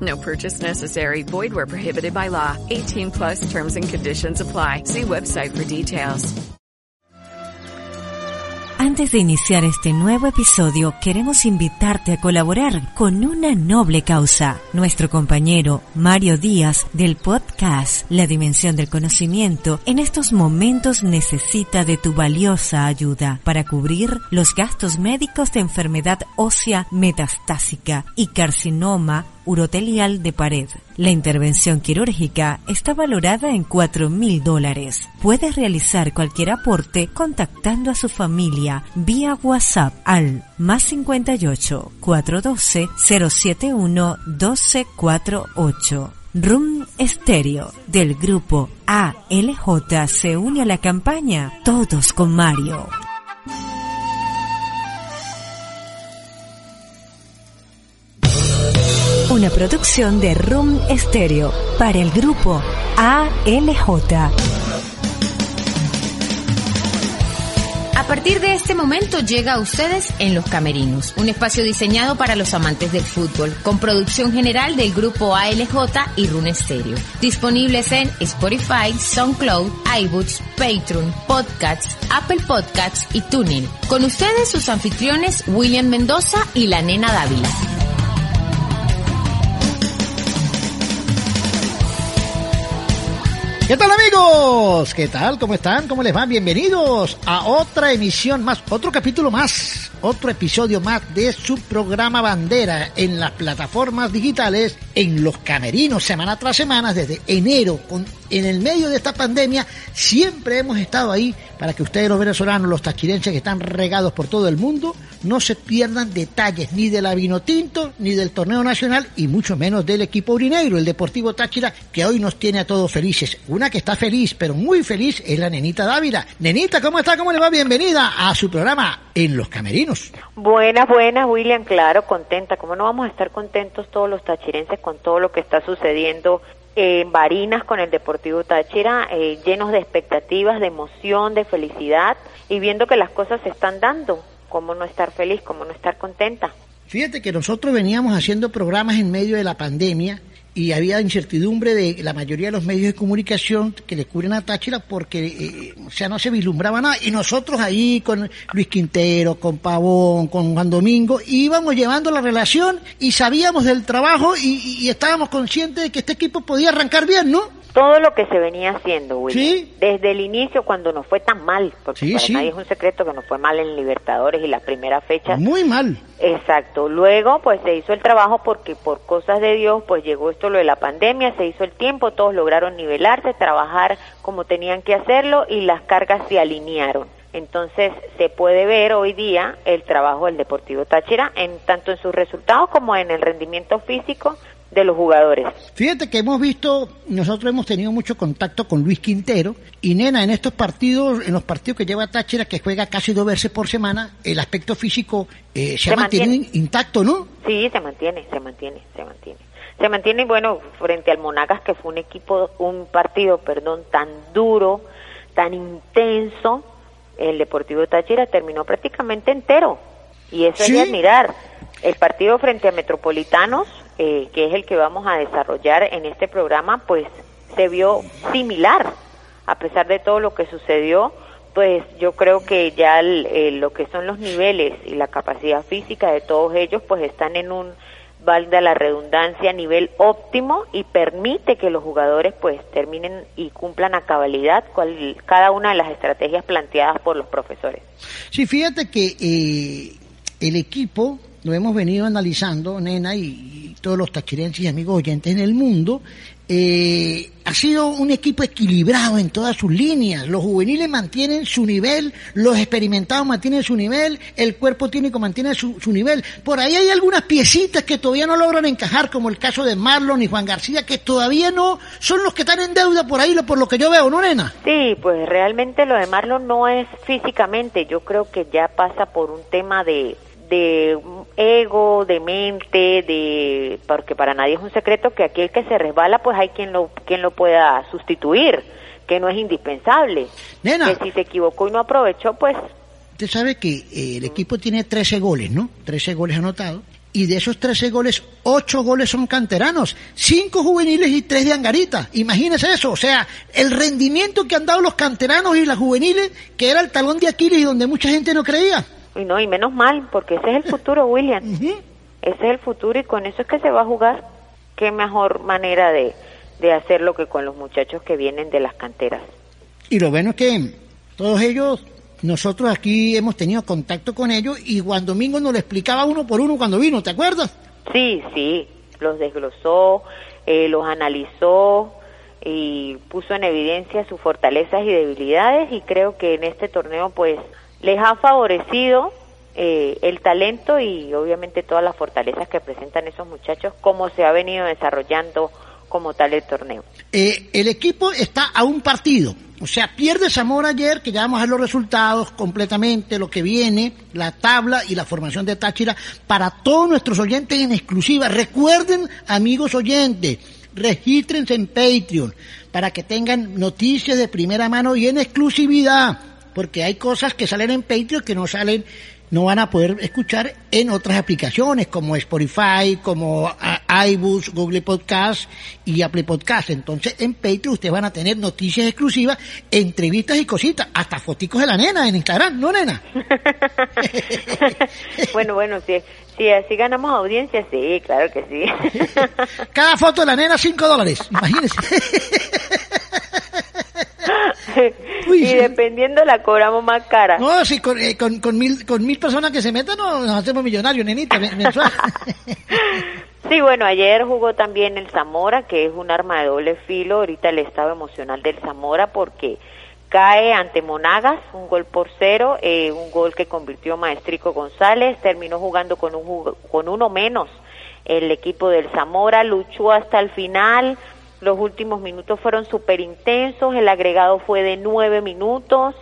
No purchase necessary. Void where prohibited by law. 18 plus terms and conditions apply. See website for details. Antes de iniciar este nuevo episodio, queremos invitarte a colaborar con una noble causa. Nuestro compañero Mario Díaz del podcast La Dimensión del Conocimiento en estos momentos necesita de tu valiosa ayuda para cubrir los gastos médicos de enfermedad ósea metastásica y carcinoma urotelial de pared. La intervención quirúrgica está valorada en 4 mil dólares. Puedes realizar cualquier aporte contactando a su familia vía WhatsApp al más 58 412 071 1248. Room Stereo del grupo ALJ se une a la campaña Todos con Mario. Una producción de Room Stereo para el grupo ALJ. A partir de este momento llega a ustedes en Los Camerinos, un espacio diseñado para los amantes del fútbol, con producción general del grupo ALJ y Rune Stereo. Disponibles en Spotify, SoundCloud, iBooks, Patreon, Podcasts, Apple Podcasts y TuneIn. Con ustedes sus anfitriones William Mendoza y la nena Dávila. ¿Qué tal amigos? ¿Qué tal? ¿Cómo están? ¿Cómo les van? Bienvenidos a otra emisión más, otro capítulo más, otro episodio más de su programa Bandera en las plataformas digitales, en los camerinos, semana tras semana, desde enero, con, en el medio de esta pandemia, siempre hemos estado ahí para que ustedes los venezolanos, los tachirenses que están regados por todo el mundo, no se pierdan detalles ni de la vino tinto, ni del torneo nacional, y mucho menos del equipo urinegro, el Deportivo Táchira, que hoy nos tiene a todos felices. Una que está feliz, pero muy feliz, es la nenita Dávila. Nenita, ¿cómo está? ¿Cómo le va? Bienvenida a su programa En los Camerinos. Buenas, buenas, William, claro, contenta. ¿Cómo no vamos a estar contentos todos los tachirenses con todo lo que está sucediendo en Barinas con el Deportivo Táchira, eh, llenos de expectativas, de emoción, de felicidad y viendo que las cosas se están dando? ¿Cómo no estar feliz? ¿Cómo no estar contenta? Fíjate que nosotros veníamos haciendo programas en medio de la pandemia y había incertidumbre de la mayoría de los medios de comunicación que le cubren a Táchira porque, eh, o sea, no se vislumbraba nada. Y nosotros ahí con Luis Quintero, con Pavón, con Juan Domingo, íbamos llevando la relación y sabíamos del trabajo y, y estábamos conscientes de que este equipo podía arrancar bien, ¿no? Todo lo que se venía haciendo, William, Sí. desde el inicio cuando nos fue tan mal, porque Sí, para sí. nadie es un secreto que nos fue mal en Libertadores y la primera fecha. Muy mal. Exacto. Luego, pues se hizo el trabajo porque por cosas de Dios, pues llegó esto lo de la pandemia, se hizo el tiempo, todos lograron nivelarse, trabajar como tenían que hacerlo y las cargas se alinearon. Entonces, se puede ver hoy día el trabajo del Deportivo Táchira en tanto en sus resultados como en el rendimiento físico de los jugadores. Fíjate que hemos visto, nosotros hemos tenido mucho contacto con Luis Quintero y nena, en estos partidos, en los partidos que lleva Táchira, que juega casi dos veces por semana, el aspecto físico eh, se, Se ha mantenido mantiene. intacto, ¿no? Sí, se mantiene, se mantiene, se mantiene. Se mantiene, bueno, frente al Monagas, que fue un equipo, un partido, perdón, tan duro, tan intenso, el Deportivo Táchira terminó prácticamente entero. Y eso es de admirar. El partido frente a Metropolitanos, eh, que es el que vamos a desarrollar en este programa, pues se vio similar. A pesar de todo lo que sucedió, pues yo creo que ya el- eh, lo que son los niveles y la capacidad física de todos ellos, pues están en un valga la redundancia, nivel óptimo y permite que los jugadores pues terminen y cumplan a cabalidad cual- cada una de las estrategias planteadas por los profesores. Sí, fíjate que eh, el equipo lo hemos venido analizando, nena, y, y todos los tachirenses y amigos oyentes en el mundo, eh, ha sido un equipo equilibrado en todas sus líneas. Los juveniles mantienen su nivel, los experimentados mantienen su nivel, el cuerpo técnico mantiene su, su nivel. Por ahí hay algunas piecitas que todavía no logran encajar, como el caso de Marlon y Juan García, que todavía no son los que están en deuda por ahí, por lo que yo veo, ¿no, nena? Sí, pues realmente lo de Marlon no es físicamente, yo creo que ya pasa por un tema de, de ego, de mente, de porque para nadie es un secreto que aquel que se resbala, pues hay quien lo quien lo pueda sustituir, que no es indispensable. Nena. Que si se equivocó y no aprovechó, pues Usted sabe que eh, el equipo tiene 13 goles, ¿no? 13 goles anotados. Y de esos 13 goles, 8 goles son canteranos, 5 juveniles y 3 de Angarita. Imagínese eso. O sea, el rendimiento que han dado los canteranos y las juveniles, que era el talón de Aquiles y donde mucha gente no creía. Y no y menos mal, porque ese es el futuro, William. Ese es el futuro y con eso es que se va a jugar. Qué mejor manera de de hacerlo que con los muchachos que vienen de las canteras. Y lo bueno es que todos ellos, nosotros aquí hemos tenido contacto con ellos y Juan Domingo nos lo explicaba uno por uno cuando vino, ¿te acuerdas? Sí, sí, los desglosó, eh, los analizó y puso en evidencia sus fortalezas y debilidades y creo que en este torneo pues les ha favorecido eh, el talento y obviamente todas las fortalezas que presentan esos muchachos como se ha venido desarrollando como tal el torneo. Eh, el equipo está a un partido. O sea, pierde Zamora ayer, que ya vamos a ver los resultados completamente, lo que viene, la tabla y la formación de Táchira para todos nuestros oyentes en exclusiva. Recuerden, amigos oyentes, regístrense en Patreon para que tengan noticias de primera mano y en exclusividad, porque hay cosas que salen en Patreon que no salen no van a poder escuchar en otras aplicaciones como Spotify, como ah, iBooks, Google Podcast y Apple Podcast. Entonces en Patreon ustedes van a tener noticias exclusivas, entrevistas y cositas, hasta foticos de la nena en Instagram, ¿no nena? bueno, bueno, si, si así ganamos audiencia, sí, claro que sí. Cada foto de la nena, 5 dólares, imagínense. Uy, y sí. dependiendo la cobramos más cara. No, si con, eh, con, con mil, con mil personas que se metan no, nos hacemos millonarios, nenita, men- mensual. Sí, bueno, ayer jugó también el Zamora, que es un arma de doble filo. Ahorita el estado emocional del Zamora porque cae ante Monagas, un gol por cero, eh, un gol que convirtió Maestrico González. Terminó jugando con, un, con uno menos el equipo del Zamora, luchó hasta el final. Los últimos minutos fueron súper intensos, el agregado fue de nueve minutos,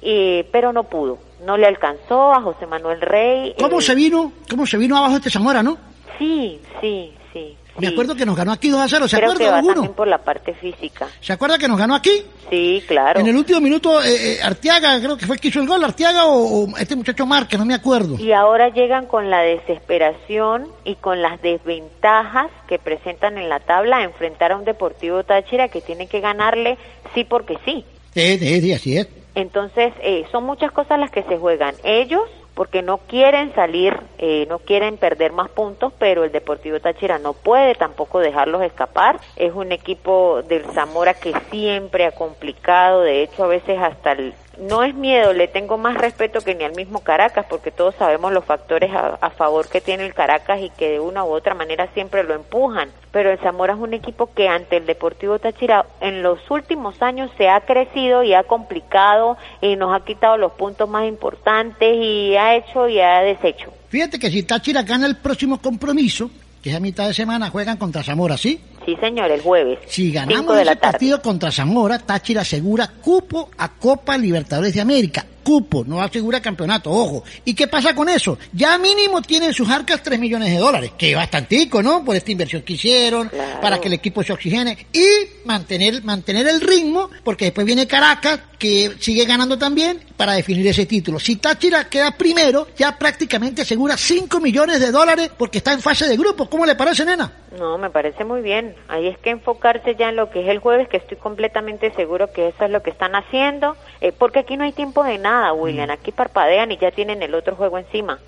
eh, pero no pudo, no le alcanzó a José Manuel Rey. ¿Cómo eh, se vino? ¿Cómo se vino abajo este Zamora, no? Sí, sí, sí. Me acuerdo que nos ganó aquí 2 a 0, ¿se Creo que acuerda va alguno? también por la parte física. ¿Se acuerda que nos ganó aquí? Sí, claro. En el último minuto, eh, eh, Arteaga, creo que fue el que hizo el gol, Arteaga o, o este muchacho Márquez, no me acuerdo. Y ahora llegan con la desesperación y con las desventajas que presentan en la tabla a enfrentar a un Deportivo Táchira que tiene que ganarle sí porque sí. Sí, sí, sí, así es. Entonces, eh, son muchas cosas las que se juegan. Ellos, porque no quieren salir, eh, no quieren perder más puntos, pero el Deportivo Táchira no puede tampoco dejarlos escapar. Es un equipo del Zamora que siempre ha complicado, de hecho a veces hasta el... No es miedo, le tengo más respeto que ni al mismo Caracas, porque todos sabemos los factores a, favor que tiene el Caracas y que de una u otra manera siempre lo empujan. Pero el Zamora es un equipo que ante el Deportivo Táchira en los últimos años se ha crecido y ha complicado y nos ha quitado los puntos más importantes y ha hecho y ha deshecho. Fíjate que si Táchira gana el próximo compromiso, que es a mitad de semana, juegan contra Zamora, ¿sí? Sí, señor, el jueves. Si ganamos ese partido contra Zamora, Táchira asegura cupo a Copa Libertadores de América. Cupo, no asegura campeonato, ojo. ¿Y qué pasa con eso? Ya mínimo tienen en sus arcas 3 millones de dólares, que es bastantico, ¿no? Por esta inversión que hicieron, Claro. para que el equipo se oxigene. Y mantener, mantener el ritmo, porque después viene Caracas, que sigue ganando también, para definir ese título. Si Táchira queda primero, ya prácticamente asegura 5 millones de dólares, porque está en fase de grupo. ¿Cómo le parece, nena? No, me parece muy bien. Ahí es que enfocarse ya en lo que es el jueves, que estoy completamente seguro que eso es lo que están haciendo, eh, porque aquí no hay tiempo de nada, William. Aquí parpadean y ya tienen el otro juego encima.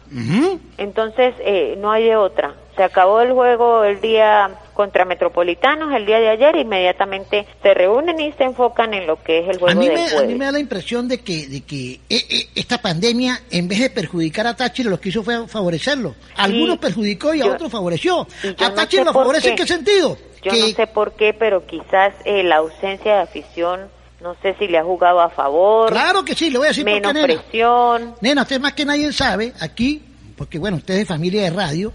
Entonces, eh, no hay de otra. Se acabó el juego el día contra Metropolitanos el día de ayer, inmediatamente se reúnen y se enfocan en lo que es el juego a mí, del me, a mí me da la impresión de que, de que eh, eh, esta pandemia, en vez de perjudicar a Táchira, lo que hizo fue favorecerlo. A Algunos perjudicó y a yo- otros favoreció. A no Táchira sé lo favorece en qué. qué sentido? Yo que, no sé por qué, pero quizás eh, la ausencia de afición, no sé si le ha jugado a favor, Claro que sí, le voy a decir por menos qué, nena. presión. Nena, usted más que nadie sabe, aquí, porque bueno, usted es de familia de radio,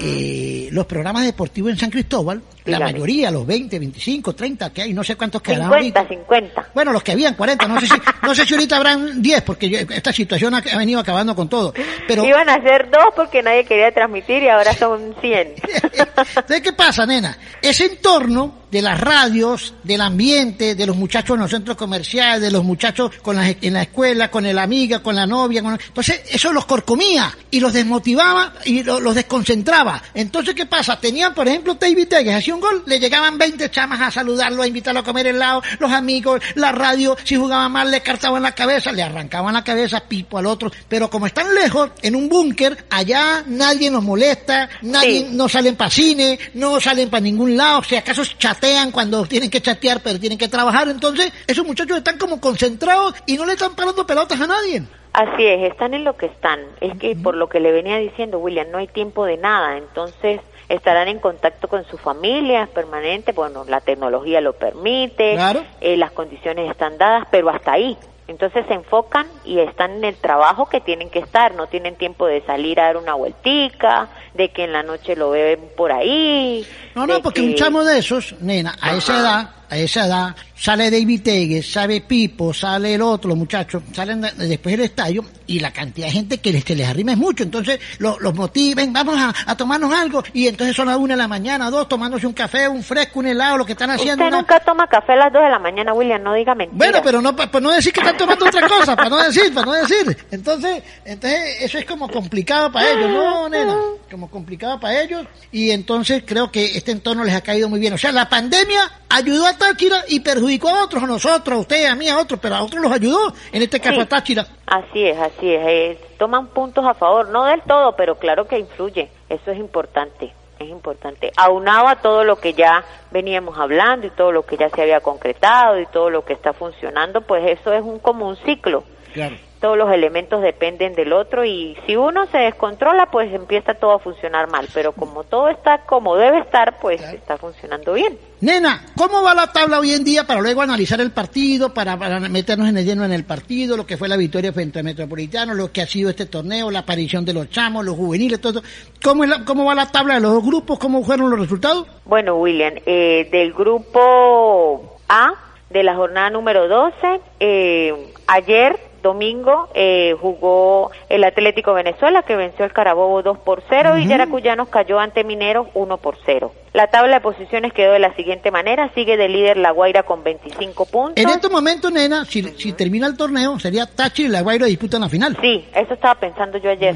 eh, los programas deportivos en San Cristóbal, la mayoría, los 20, 25, 30 que hay, no sé cuántos quedarán 50, ahorita. 50. Bueno, los que habían 40, no sé si, no sé si ahorita habrán 10, porque yo- esta situación ha, ha venido acabando con todo. Pero, Iban a ser dos porque nadie quería transmitir y ahora son 100. ¿Sabes qué pasa, nena? Ese entorno de las radios, del ambiente, de los muchachos en los centros comerciales, de los muchachos con las- en la escuela, con la amiga, con la novia. con- Entonces, eso los corcomía y los desmotivaba y lo- los desconcentraba. Entonces, ¿qué pasa? Tenían, por ejemplo, David Tegues, hacía un gol, le llegaban 20 chamas a saludarlo, a invitarlo a comer helado, los amigos, la radio, si jugaba mal, le cartaban la cabeza, le arrancaban la cabeza, pipo al otro. Pero como están lejos, en un búnker, allá nadie nos molesta, nadie Sí. no salen para cine, no salen para ningún lado, si acaso chatean cuando tienen que chatear, pero tienen que trabajar, entonces esos muchachos están como concentrados y no le están parando pelotas a nadie. Así es, están en lo que están. Es que por lo que le venía diciendo William, no hay tiempo de nada, entonces estarán en contacto con sus familias permanente, bueno, la tecnología lo permite, Claro. eh, las condiciones están dadas, pero hasta ahí. Entonces se enfocan y están en el trabajo que tienen que estar, no tienen tiempo de salir a dar una vueltica, de que en la noche lo ven por ahí. No, no, porque que- un chamo de esos, nena, a esa edad, a esa edad, sale David Tegues, sale Pipo, sale el otro, los muchachos, salen de- después del estadio y la cantidad de gente que les, que les arrima es mucho. Entonces lo- los motiven, vamos a, a tomarnos algo y entonces son las una de la mañana, dos, tomándose un café, un fresco, un helado, lo que están haciendo. Usted una- nunca toma café a las 2 de la mañana, William, no diga mentiras. Bueno, pero no para no decir que están tomando otra cosa, para no decir, para no decir. Entonces, entonces eso es como complicado para ellos, ¿no, nena? Como complicado para ellos y entonces creo que este entorno les ha caído muy bien. O sea, la pandemia ayudó a Táchira y perjudicó a otros, a nosotros, a ustedes, a mí, a otros, pero a otros los ayudó, en este caso Sí. a Táchira. Así es, así es, eh, Toman puntos a favor, no del todo, pero claro que influye. Eso es importante, es importante. Aunado a todo lo que ya veníamos hablando y todo lo que ya se había concretado y todo lo que está funcionando, pues eso es un como un ciclo. Claro. Todos los elementos dependen del otro y si uno se descontrola, pues empieza todo a funcionar mal. Pero como todo está como debe estar, pues está funcionando bien. Nena, ¿cómo va la tabla hoy en día para luego analizar el partido, para, para meternos en el lleno en el partido, lo que fue la victoria frente a Metropolitano, lo que ha sido este torneo, la aparición de los chamos, los juveniles, todo? ¿Cómo, es la- cómo va la tabla de los dos grupos? ¿Cómo fueron los resultados? Bueno, William, eh, del grupo A, de la jornada número 12, eh, ayer, domingo, eh, jugó el Atlético Venezuela, que venció al Carabobo 2 por 0, y Yaracuyanos cayó ante Mineros 1 por 0. La tabla de posiciones quedó de la siguiente manera, sigue de líder La Guaira con 25 puntos. En este momento, nena, si, si termina el torneo, sería Táchira y La Guaira disputan la final. Sí, eso estaba pensando yo ayer.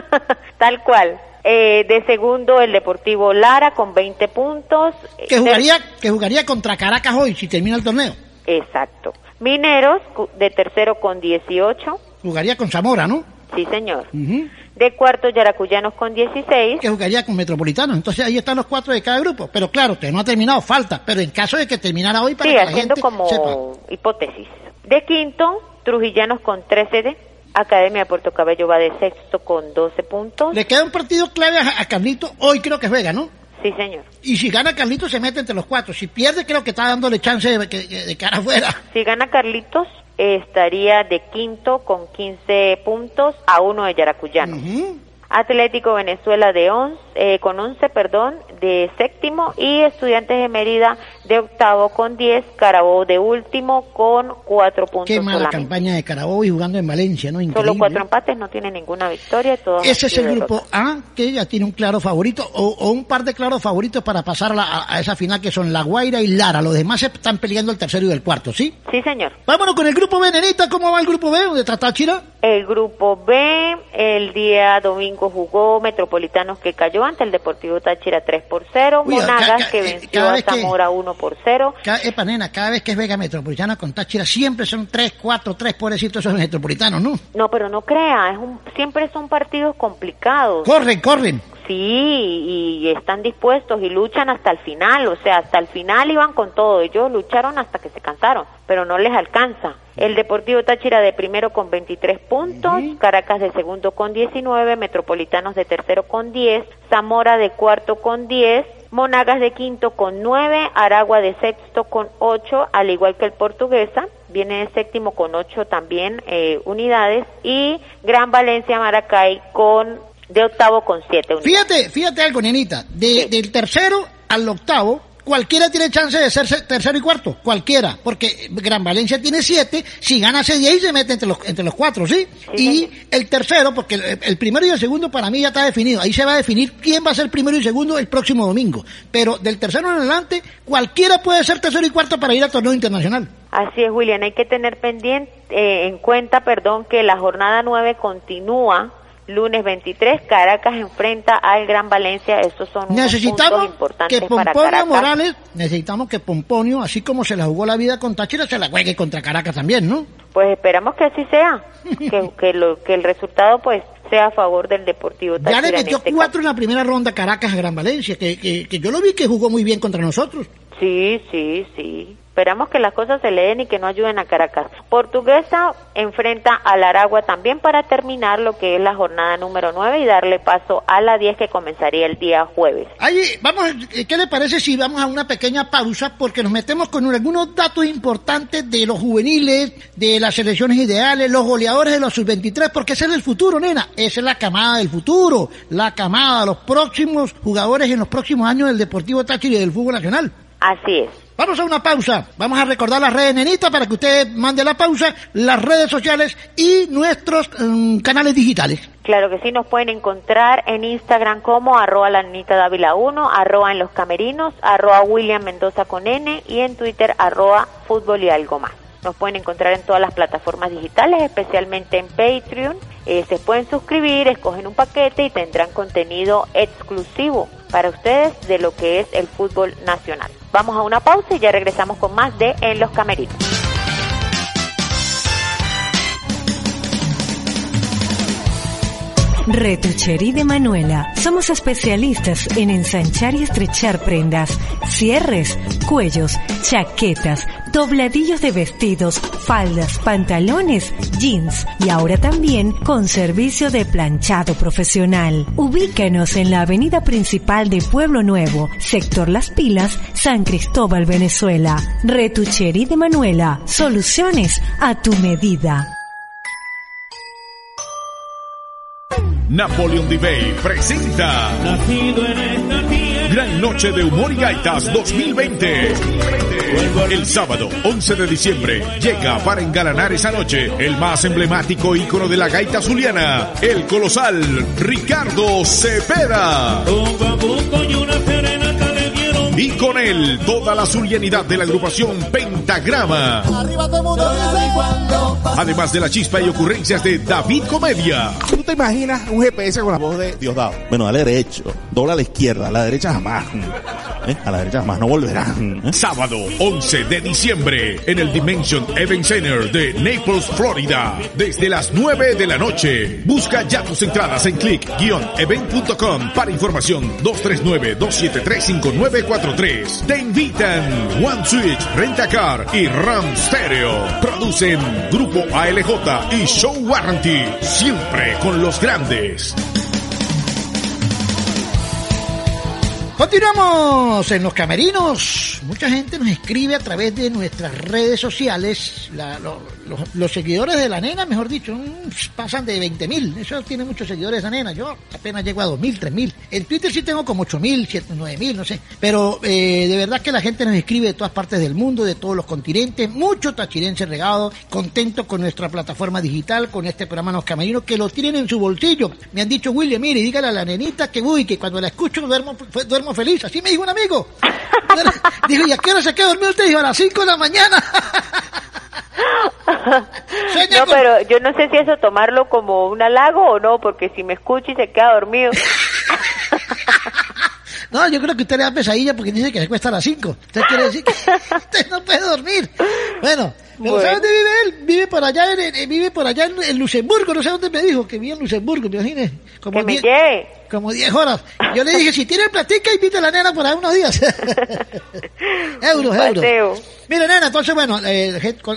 Tal cual. Eh, de segundo, el Deportivo Lara con 20 puntos. Que jugaría, que jugaría contra Caracas hoy, si termina el torneo. Exacto. Mineros de tercero con 18. Jugaría con Zamora, ¿no? Sí, señor. Ujú. De cuarto, Yaracuyanos con 16. Que jugaría con Metropolitano. Entonces ahí están los cuatro de cada grupo. Pero claro, usted no ha terminado, falta. Pero en caso de que terminara hoy, para Sí, que la haciendo gente como sepa. hipótesis. De quinto, Trujillanos con 13. de- Academia de Puerto Cabello va de sexto con 12 puntos. Le queda un partido clave a, a Carlito. Hoy creo que juega, ¿no? Sí, señor. Y si gana Carlito, se mete entre los cuatro. Si pierde, creo que está dándole chance de, que- de cara afuera. Si gana Carlitos, eh, estaría de quinto con 15 puntos a uno de Yaracuyanos. Ujú. Atlético Venezuela de 11, eh, con 11, perdón, de séptimo y Estudiantes de Mérida de octavo con 10, Carabobo de último con 4 puntos Qué mala solamente. campaña de Carabobo y jugando en Valencia, ¿no? Increíble. Solo cuatro empates, no tiene ninguna victoria. Todos Ese es el grupo. A, que ya tiene un claro favorito, o, o un par de claros favoritos para pasar a, esa final que son La Guaira y Lara. Los demás están peleando el tercero y el cuarto, ¿sí? Sí, señor. Vámonos con el grupo B, nenita. ¿Cómo va el grupo B? ¿Dónde está Táchira? El grupo B, el día domingo jugó Metropolitanos que cayó ante el Deportivo Táchira 3 por 0, Uy, Monagas que eh, venció a vez que- Zamora 1 por 0. Cada, epa, nena, cada vez que es Vega Metropolitana con Táchira, siempre son tres, cuatro, tres pobrecitos esos metropolitanos, ¿no? No, pero no crea, es un, siempre son partidos complicados. Corren, corren. Sí, y están dispuestos y luchan hasta el final, o sea, hasta el final iban con todo, ellos lucharon hasta que se cansaron, pero no les alcanza. El Deportivo Táchira de primero con 23 puntos, Caracas de segundo con 19, Metropolitanos de tercero con 10, Zamora de cuarto con 10, Monagas de quinto con 9, Aragua de sexto con 8, al igual que el Portuguesa, viene de séptimo con 8 también eh, unidades, y Gran Valencia Maracay con de octavo con siete unidades. Fíjate, fíjate algo, nenita. De, Del tercero al octavo, cualquiera tiene chance de ser tercero y cuarto, cualquiera, porque Gran Valencia tiene siete, si gana ese diez se mete entre los, entre los cuatro, ¿sí? y el tercero, porque el, primero y el segundo para mí ya está definido, ahí se va a definir quién va a ser primero y segundo el próximo domingo, pero del tercero en adelante, cualquiera puede ser tercero y cuarto para ir al torneo internacional. Así es, William, hay que tener pendiente, eh, en cuenta, perdón, que la jornada nueve continúa lunes 23, Caracas enfrenta al Gran Valencia. Estos son necesitamos importantes que Pomponio Morales, necesitamos que Pomponio, así como se la jugó la vida con Táchira, se la juegue contra Caracas también, ¿no? Pues esperamos que así sea, que, que, lo, que el resultado pues sea a favor del Deportivo Táchira. Ya le metió este cuatro en la primera ronda Caracas a Gran Valencia, que, que, que yo lo vi que jugó muy bien contra nosotros. Sí, sí, sí. Esperamos que las cosas se leen y que no ayuden a Caracas. Portuguesa enfrenta al Aragua también para terminar lo que es la jornada número 9 y darle paso a la 10 que comenzaría el día jueves. Ahí, vamos, ¿qué le parece si vamos a una pequeña pausa? Porque nos metemos con algunos datos importantes de los juveniles, de las selecciones ideales, los goleadores de los sub-23, porque ese es el futuro, nena. Esa es la camada del futuro, la camada, los próximos jugadores en los próximos años del Deportivo Táchira y del fútbol nacional. Así es. Vamos a una pausa. Vamos a recordar las redes Nenita para que usted mande la pausa, las redes sociales y nuestros mm, canales digitales. Claro que sí, nos pueden encontrar en Instagram como arroba la nenita Dávila 1, arroba en los camerinos, arroba William Mendoza con N y en Twitter arroba fútbol y algo más. Nos pueden encontrar en todas las plataformas digitales, especialmente en Patreon. Eh, se pueden suscribir, escogen un paquete y tendrán contenido exclusivo para ustedes de lo que es el fútbol nacional. Vamos a una pausa y ya regresamos con más de En los Camerinos. Retucherí de Manuela. Somos especialistas en ensanchar y estrechar prendas, cierres, cuellos, chaquetas, dobladillos de vestidos, faldas, pantalones, jeans y ahora también con servicio de planchado profesional. Ubícanos en la avenida principal de Pueblo Nuevo, sector Las Pilas, San Cristóbal, Venezuela. Retucherí de Manuela. Soluciones a tu medida. Napoleon Bay presenta Gran Noche de Humor y Gaitas 2020. El sábado 11 de diciembre llega para engalanar esa noche el más emblemático ícono de la gaita zuliana, el colosal Ricardo Cepeda y con él toda la zulianidad de la agrupación Pentagrama. Además de la chispa y ocurrencias de David Comedia. ¿Tú te imaginas un GPS con la voz de Diosdado? Bueno, dale derecho, dobla a la izquierda, a la derecha jamás. ¿Eh? A la derecha jamás, no volverán. ¿eh? Sábado 11 de diciembre en el Dimension Event Center de Naples, Florida. Desde las 9 de la noche. Busca ya tus entradas en click-event.com para información 239-273-5944. Te invitan One Switch, Rentacar y Ram Stereo. Producen Grupo ALJ y Show Warranty. Siempre con los grandes. Continuamos en los camerinos. Mucha gente nos escribe a través de nuestras redes sociales. Los, seguidores de la nena, mejor dicho, pasan de 20 mil. Eso tiene muchos seguidores la nena. Yo apenas llego a 2 mil, 3 mil. En Twitter sí tengo como 8 mil, 9 mil, no sé. Pero eh, de verdad que la gente nos escribe de todas partes del mundo, de todos los continentes. Mucho tachirense regado. Contento con nuestra plataforma digital, con este programa Los Camerinos, que lo tienen en su bolsillo. Me han dicho, William, mire, dígale a la nenita que voy, que cuando la escucho duermo, duermo feliz. Así me dijo un amigo. Dijo, ¿y a qué hora se quedó dormido usted? Dijo, a las 5 de la mañana. no, pero yo no sé si eso tomarlo como un halago o no, porque si me escucha y se queda dormido. no, yo creo que usted le da pesadilla porque dice que se cuesta a las 5. Usted quiere decir que usted no puede dormir. Bueno, pero ¿sabe dónde vive él? Vive por allá, en, vive por allá en, Luxemburgo, no sé dónde me dijo, que vive en Luxemburgo, me imagínese. Como que me Como 10 horas. Yo le dije, si tiene platica, invite a la nena por ahí unos días. euros, euros. Mire, nena, entonces, bueno, eh,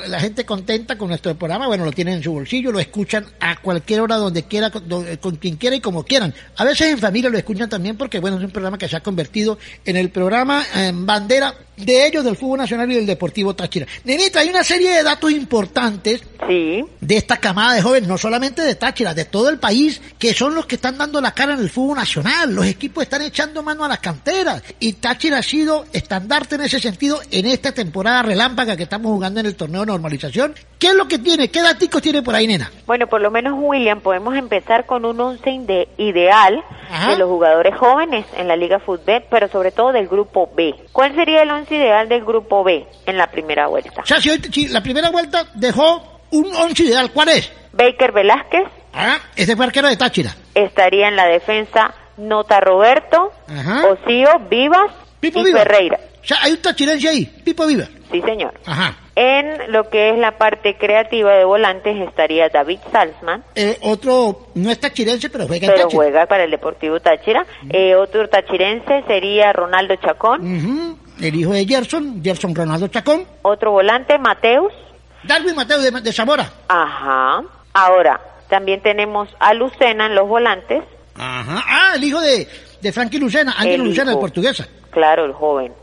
la, gente, contenta con nuestro programa, bueno, lo tienen en su bolsillo, lo escuchan a cualquier hora, donde quiera, con, do- con quien quiera y como quieran. A veces en familia lo escuchan también porque, bueno, es un programa que se ha convertido en el programa en bandera de ellos, del fútbol nacional y del Deportivo Táchira. Nenita, hay una serie de datos importantes Sí, de esta camada de jóvenes, no solamente de Táchira, de todo el país, que son los que están dando la cara en el fútbol nacional. Los equipos están echando mano a las canteras y Táchira ha sido estandarte en ese sentido en esta temporada relámpaga que estamos jugando en el torneo de normalización. ¿Qué es lo que tiene? ¿Qué daticos tiene por ahí, nena? Bueno, por lo menos, William, podemos empezar con un once inde- ideal Ajá. de los jugadores jóvenes en la Liga Fútbol, pero sobre todo del Grupo B. ¿Cuál sería el once ideal del Grupo B en la primera vuelta? O sea, si, hoy- si la primera vuelta dejó un once ideal, ¿cuál es? Baker Velázquez Ah, ese fue arquero de Táchira. estaría en la defensa Nota Roberto, Ajá. Ocío, Vivas Pipo y Viva. Ferreira. O sea, hay un tachirense ahí, Pipo Viva. Sí, señor. Ajá. En lo que es la parte creativa de volantes estaría David Salzman, Eh, otro, no es tachirense, pero juega en pero Táchira. juega para el Deportivo Táchira. Eh, otro tachirense sería Ronaldo Chacón. Ujú. El hijo de Gerson, Gerson Ronaldo Chacón. Otro volante, Mateus. Darwin Mateo de, de Zamora. Ajá. Ahora, también tenemos a Lucena en los volantes. Ajá. Ah, el hijo de, de Frankie Lucena, Ángel El Lucena, de hijo. portuguesa. Claro, el joven.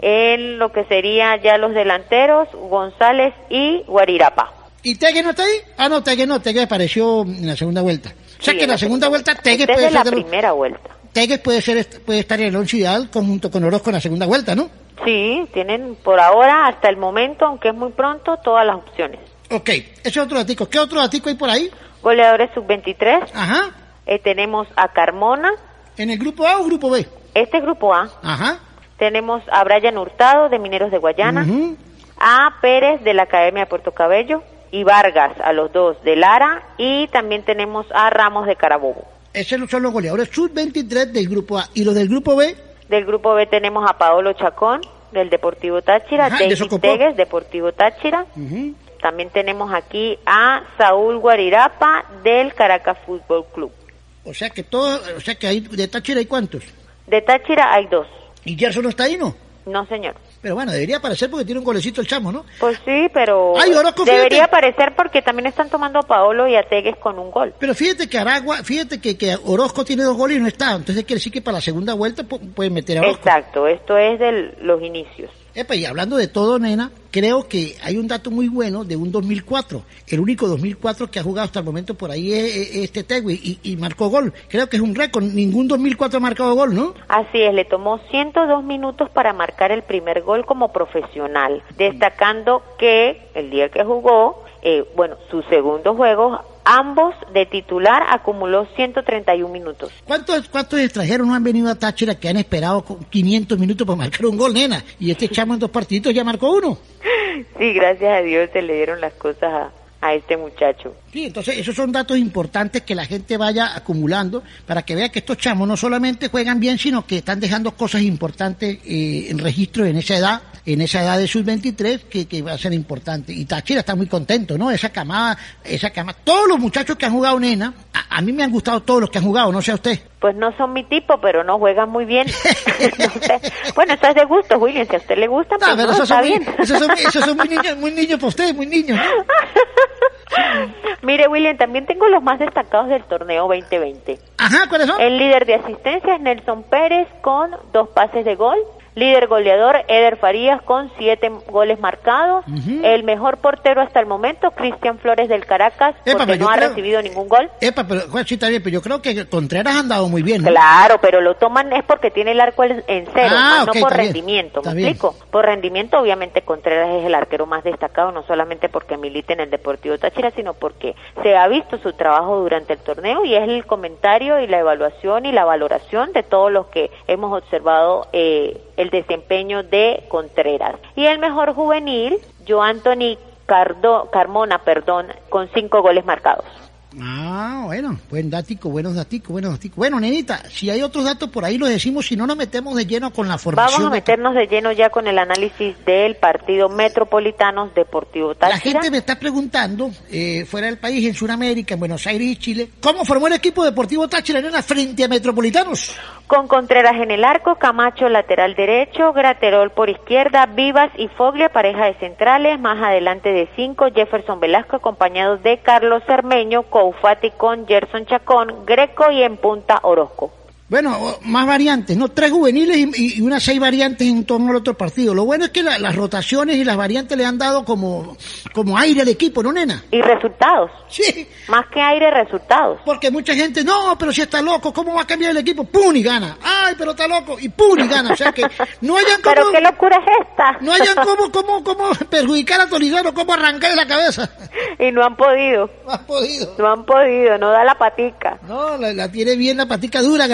En lo que sería ya los delanteros, González y Guarirapa. ¿Y Tegue no está ahí? Ah, no, Tegue no, Tegue apareció en la segunda vuelta. O sea Sí, que en la segunda vuelta Tegue puede ser la los- primera vuelta. Tegue puede ser puede estar en el once ideal conjunto con Orozco en la segunda vuelta, ¿no? Sí, tienen por ahora, hasta el momento, aunque es muy pronto, todas las opciones. Ok, ese es otro datico. ¿Qué otro datico hay por ahí? Goleadores sub-23, Ajá. eh, tenemos a Carmona, ¿En el grupo A o grupo B? este es grupo A. Ajá. Tenemos a Brian Hurtado de Mineros de Guayana, Ujú. a Pérez de la Academia de Puerto Cabello y Vargas a los dos de Lara y también tenemos a Ramos de Carabobo. Esos son los goleadores sub-23 del grupo A. ¿Y los del grupo B? Del grupo B tenemos a Paolo Chacón del Deportivo Táchira, Ajá, David Desocopó. Tegues, Deportivo Táchira. Ujú. También tenemos aquí a Saúl Guarirapa del Caracas Fútbol Club. O sea que todo, o sea que hay, de Táchira hay cuántos. De Táchira hay dos. Y Gerson no está ahí, ¿no? No, señor. Pero bueno, debería aparecer porque tiene un golecito el chamo, ¿no? Pues sí, pero Ay, Orozco, debería aparecer porque también están tomando a Paolo y a Tegues con un gol. Pero fíjate que Aragua, fíjate que, que Orozco tiene dos goles y no está. Entonces quiere decir que para la segunda vuelta pu- pueden meter a Orozco. Exacto, esto es de los inicios. Epa, y hablando de todo, nena, creo que hay un dato muy bueno de un 2004. El único 2004 que ha jugado hasta el momento por ahí es, es- es este Tegui y, marcó gol. Creo que es un récord. Ningún 2004 ha marcado gol, ¿no? Así es, le tomó 102 minutos para marcar el primer gol como profesional, destacando que el día que jugó, eh, bueno, su segundo juego, ambos de titular acumuló 131 minutos. ¿Cuántos, ¿Cuántos extranjeros no han venido a Táchira que han esperado con 500 minutos para marcar un gol, nena? Y este chamo en dos partiditos ya marcó uno. Sí, gracias a Dios se le dieron las cosas a, a este muchacho. Sí, entonces esos son datos importantes que la gente vaya acumulando para que vea que estos chamos no solamente juegan bien, sino que están dejando cosas importantes eh, en registro en esa edad, en esa edad de sus 23, que, que va a ser importante. Y Táchira está muy contento, ¿no? Esa camada, esa camada. Todos los muchachos que han jugado nena, a, a mí me han gustado todos los que han jugado, no sé a usted. Pues no son mi tipo, pero no juegan muy bien. No. Bueno, eso es de gusto, William. Si a usted le gusta, pues Ah, pero no, está muy, bien. esos son, muy niños, muy niños para usted, muy niños, ¿no? Mire, William, también tengo los más destacados del torneo 2020. Ajá, ¿cuáles son? El líder de asistencia es Nelson Pérez con dos pases de gol. Líder goleador Eder Farías con siete goles marcados. El mejor portero hasta el momento, Cristian Flores del Caracas, Epa, porque no ha creo- recibido ningún gol. Epa, pero Juan, sí está bien, pero yo creo que Contreras han dado muy bien, ¿no? Claro, pero lo toman es porque tiene el arco en cero, Ah, más no por bien, rendimiento, está ¿me bien. explico? Por rendimiento, obviamente Contreras es el arquero más destacado, no solamente porque milita en el Deportivo Táchira, sino porque se ha visto su trabajo durante el torneo y es el comentario y la evaluación y la valoración de todos los que hemos observado eh, el desempeño de Contreras. Y el mejor juvenil, Joe Anthony Cardo, Carmona, perdón, con cinco goles marcados. Ah, bueno, buen dático, buenos daticos, buenos daticos. Bueno, nenita, si hay otros datos por ahí los decimos, si no nos metemos de lleno con la formación. Vamos a meternos de lleno ya con el análisis del partido Metropolitanos Deportivo Táchira. La gente me está preguntando, eh, fuera del país, en Sudamérica, en Buenos Aires y Chile, ¿cómo formó el equipo Deportivo Táchira, nena, frente a Metropolitanos? Con Contreras en el arco, Camacho lateral derecho, Graterol por izquierda, Vivas y Foglia, pareja de centrales, más adelante de cinco, Jefferson Velasco acompañado de Carlos Cermeño, Coufati con Gerson Chacón, Greco y en punta Orozco. Bueno, más variantes, ¿no? Tres juveniles y, y unas seis variantes en torno al otro partido. Lo bueno es que la- las rotaciones y las variantes le han dado como, como aire al equipo, ¿no, nena? Y resultados, Sí, más que aire, resultados. porque mucha gente, no, pero si está loco, ¿cómo va a cambiar el equipo? ¡Pum! y gana. ¡Ay, pero está loco! Y ¡pum! y gana. O sea que no hayan como... Pero qué locura es esta. No hayan cómo, cómo, cómo perjudicar a Tolizano, cómo arrancarle la cabeza. y no han podido, No ha podido. no han podido, no da la patica. No, la, la tiene bien la patica dura,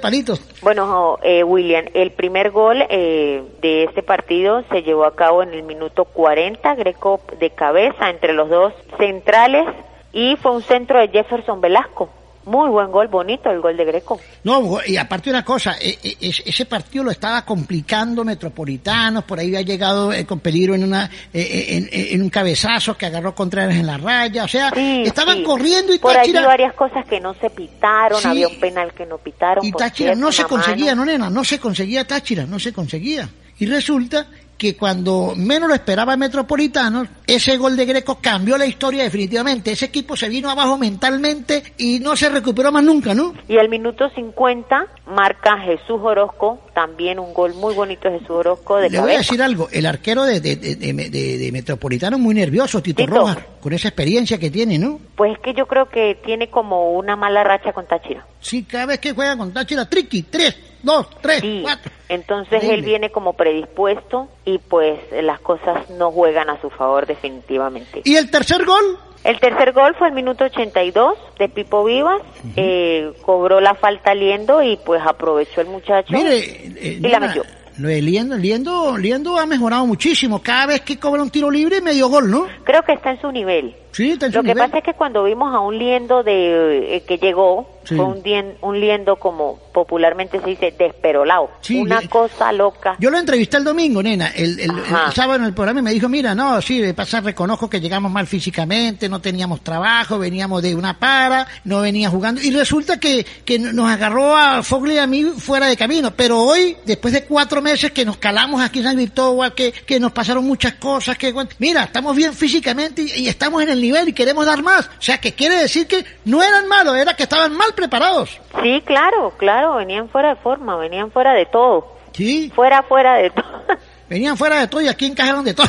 palito. Bueno, eh, William, el primer gol eh, de este partido se llevó a cabo en el minuto 40, Greco de cabeza entre los dos centrales y fue un centro de Jefferson Velasco. Muy buen gol, bonito el gol de Greco. No, y aparte una cosa, e- e- es- ese partido lo estaba complicando Metropolitanos, por ahí había llegado eh, con peligro en una eh, en, en- un cabezazo que agarró Contreras en la raya, o sea, Sí, estaban sí. corriendo y Por Táchira, varias cosas que no se pitaron, Sí. había un penal que no pitaron. y Táchira no se conseguía, mano. no nena, no se conseguía Táchira, no se conseguía. Y resulta que cuando menos lo esperaba Metropolitanos, ese gol de Greco cambió la historia definitivamente. Ese equipo se vino abajo mentalmente y no se recuperó más nunca, ¿no? Y al minuto 50 marca Jesús Orozco, también un gol muy bonito Jesús Orozco de Le voy a cabeza. decir algo, el arquero de, de, de, de- Metropolitano muy nervioso, Tito, Tito. Rojas, con esa experiencia que tiene, ¿no? Pues es que yo creo que tiene como una mala racha con Táchira. Sí, cada vez que juega con Táchira, triqui, tres, dos, tres, Sí, cuatro. entonces él viene como predispuesto y pues las cosas no juegan a su favor definitivamente. ¿Y el tercer gol? El tercer gol fue el minuto 82 de Pipo Vivas, eh, cobró la falta Liendo y pues aprovechó el muchacho Mire, eh, y la nena, metió. Liendo, Liendo, Liendo ha mejorado muchísimo. Cada vez que cobra un tiro libre, medio gol, ¿no? Creo que está en su nivel. Sí, está en Lo su que nivel. pasa es que cuando vimos a un liendo de eh, que llegó, Sí. fue un, dien- un liendo como popularmente se dice desperolado, Sí, una le- cosa loca. Yo lo entrevisté el domingo, nena, el, el- Ajá. el sábado en el programa y me dijo, mira, no, sí, de pasar reconozco que llegamos mal físicamente, no teníamos trabajo, veníamos de una para, no venía jugando, y resulta que, que nos agarró a Fogli y a mí fuera de camino, pero hoy, después de cuatro meses que nos calamos aquí en San Cristóbal, que, que nos pasaron muchas cosas, que mira, estamos bien físicamente y, y estamos en el nivel y queremos dar más, o sea, que quiere decir que no eran malos, era que estaban mal preparados. Sí, claro, claro, venían fuera de forma, venían fuera de todo, Sí, fuera, fuera de todo. venían fuera de todo y aquí encajaron de todo.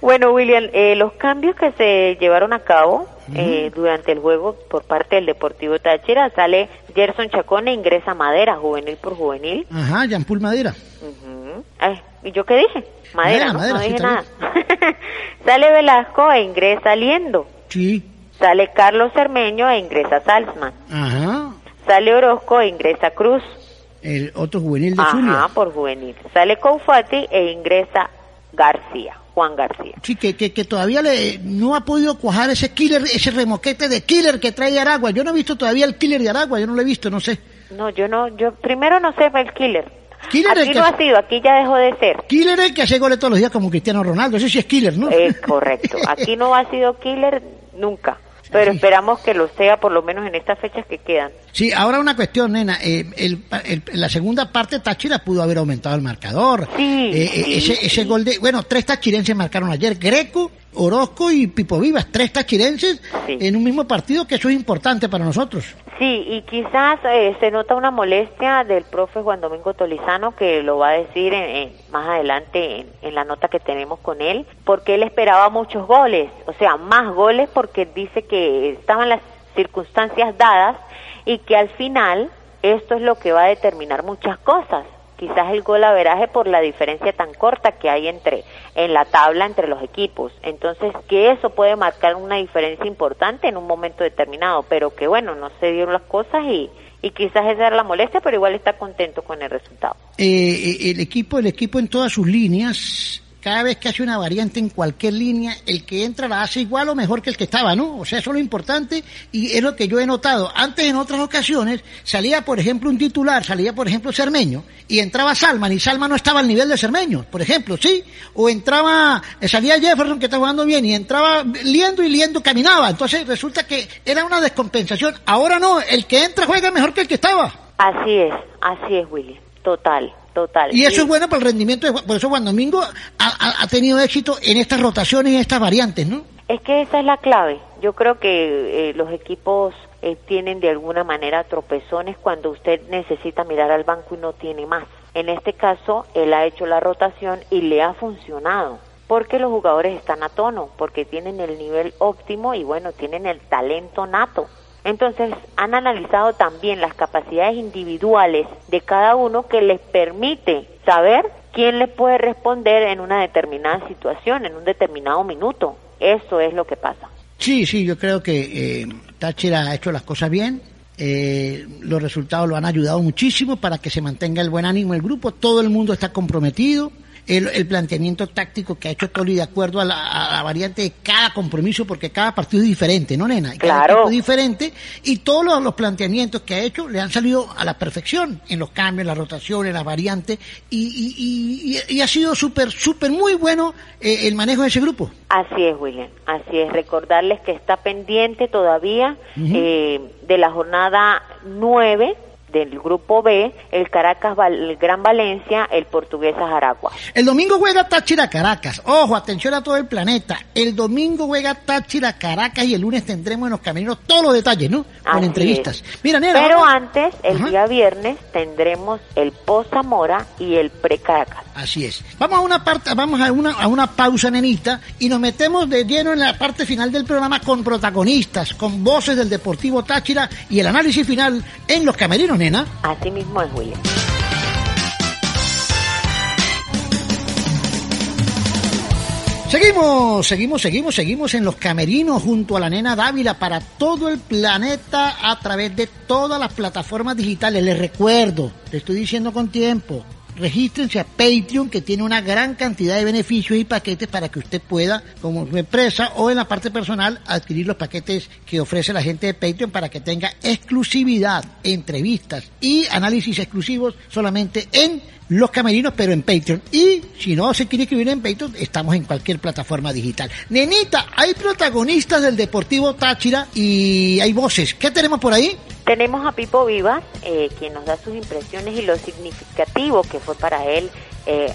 bueno, William, eh, los cambios que se llevaron a cabo eh, durante el juego por parte del Deportivo Táchira, sale Gerson Chacón e ingresa Madera, juvenil por juvenil. Ajá, Jean Paul Madera. Ay, ¿Y yo qué dije? Madera, Madera, ¿no? madera, no sí, dije nada. sale Velasco e ingresa Liendo. Sí. Sale Carlos Cermeño e ingresa Salzman. Ajá. Sale Orozco e ingresa Cruz. El otro juvenil de Ajá, Zulia. por juvenil. Sale Confati e ingresa García, Juan García. Sí, que, que, que todavía le, no ha podido cuajar ese killer, ese remoquete de killer que trae Aragua. Yo no he visto todavía el killer de Aragua, yo no lo he visto, no sé. No, yo no, yo primero no sé el killer. Killer aquí que- no ha sido, aquí ya dejó de ser. Killer es el que hace goles todos los días como Cristiano Ronaldo, ese sí es killer, ¿no? Es correcto. Aquí no ha sido killer nunca. Pero esperamos que lo sea por lo menos en estas fechas que quedan. Sí, ahora una cuestión, nena. eh, el, el- la segunda parte Táchira pudo haber aumentado el marcador. Sí, Eh, eh, sí, ese, sí. ese gol de... Bueno, tres tachirenses marcaron ayer. Greco, Orozco y Pipo Vivas. Tres tachirenses Sí. en un mismo partido, que eso es importante para nosotros. Sí, y quizás eh, se nota una molestia del profe Juan Domingo Tolizano, que lo va a decir en- en- más adelante en, en la nota que tenemos con él, porque él esperaba muchos goles, o sea, más goles porque dice que estaban las circunstancias dadas y que al final esto es lo que va a determinar muchas cosas. Quizás el gol averaje por la diferencia tan corta que hay entre en la tabla entre los equipos. Entonces, que eso puede marcar una diferencia importante en un momento determinado, pero que bueno, no se dieron las cosas y, y quizás esa era la molestia, pero igual está contento con el resultado. Eh, eh, el equipo, el equipo en todas sus líneas cada vez que hace una variante en cualquier línea, el que entra la hace igual o mejor que el que estaba, ¿no? O sea, eso es lo importante y es lo que yo he notado. Antes, en otras ocasiones, salía, por ejemplo, un titular, salía, por ejemplo, Cermeño, y entraba Salman, y Salman no estaba al nivel de Cermeño, por ejemplo, ¿sí? O entraba, eh, salía Jefferson, que estaba jugando bien, y entraba liendo y liendo caminaba. Entonces, resulta que era una descompensación. Ahora no, el que entra juega mejor que el que estaba. Así es, así es, Willy. Total. Total. Y eso es bueno para el rendimiento. De, por eso Juan Domingo ha, ha, tenido éxito en estas rotaciones y estas variantes, ¿no? Es que esa es la clave. Yo creo que eh, los equipos eh, tienen de alguna manera tropezones cuando usted necesita mirar al banco y no tiene más. En este caso, él ha hecho la rotación y le ha funcionado. Porque los jugadores están a tono, porque tienen el nivel óptimo y bueno, tienen el talento nato. Entonces, han analizado también las capacidades individuales de cada uno que les permite saber quién le puede responder en una determinada situación, en un determinado minuto. Eso es lo que pasa. Sí, sí, yo creo que eh, Táchira ha hecho las cosas bien. Eh, los resultados lo han ayudado muchísimo para que se mantenga el buen ánimo del grupo. Todo el mundo está comprometido el, planteamiento táctico que ha hecho Toli de acuerdo a la, variante de cada compromiso, porque cada partido es diferente, ¿no, nena? Cada claro. es diferente y todos los, planteamientos que ha hecho le han salido a la perfección en los cambios, las rotaciones, las variantes y, y, ha sido súper, súper muy bueno eh, el manejo de ese grupo. Así es, William, así es. Recordarles que está pendiente todavía eh, de la jornada 9 del grupo B, el Caracas, el Gran Valencia, el Portuguesa Jaragua. El domingo juega Táchira Caracas. Ojo, atención a todo el planeta. El domingo juega Táchira Caracas y el lunes tendremos en los caminos todos los detalles, ¿no? Con entrevistas. Mira, Pero antes, el día viernes, tendremos el post Zamora y el pre Caracas. Así es. Vamos a una parte, vamos a una, a una pausa, nenita, y nos metemos de lleno en la parte final del programa con protagonistas, con voces del Deportivo Táchira y el análisis final en los camerinos, nena. Así mismo es, William. Seguimos, seguimos, seguimos, seguimos en los camerinos junto a la nena Dávila para todo el planeta a través de todas las plataformas digitales. Les recuerdo, le estoy diciendo con tiempo, regístrense a Patreon que tiene una gran cantidad de beneficios y paquetes para que usted pueda, como su empresa o en la parte personal, adquirir los paquetes que ofrece la gente de Patreon para que tenga exclusividad, entrevistas y análisis exclusivos solamente en los camerinos, pero en Patreon. Y si no se quiere escribir en Patreon, estamos en cualquier plataforma digital. Nenita, hay protagonistas del Deportivo Táchira y hay voces. ¿Qué tenemos por ahí? Tenemos a Pipo Vivas, eh, quien nos da sus impresiones y lo significativo que fue para él eh,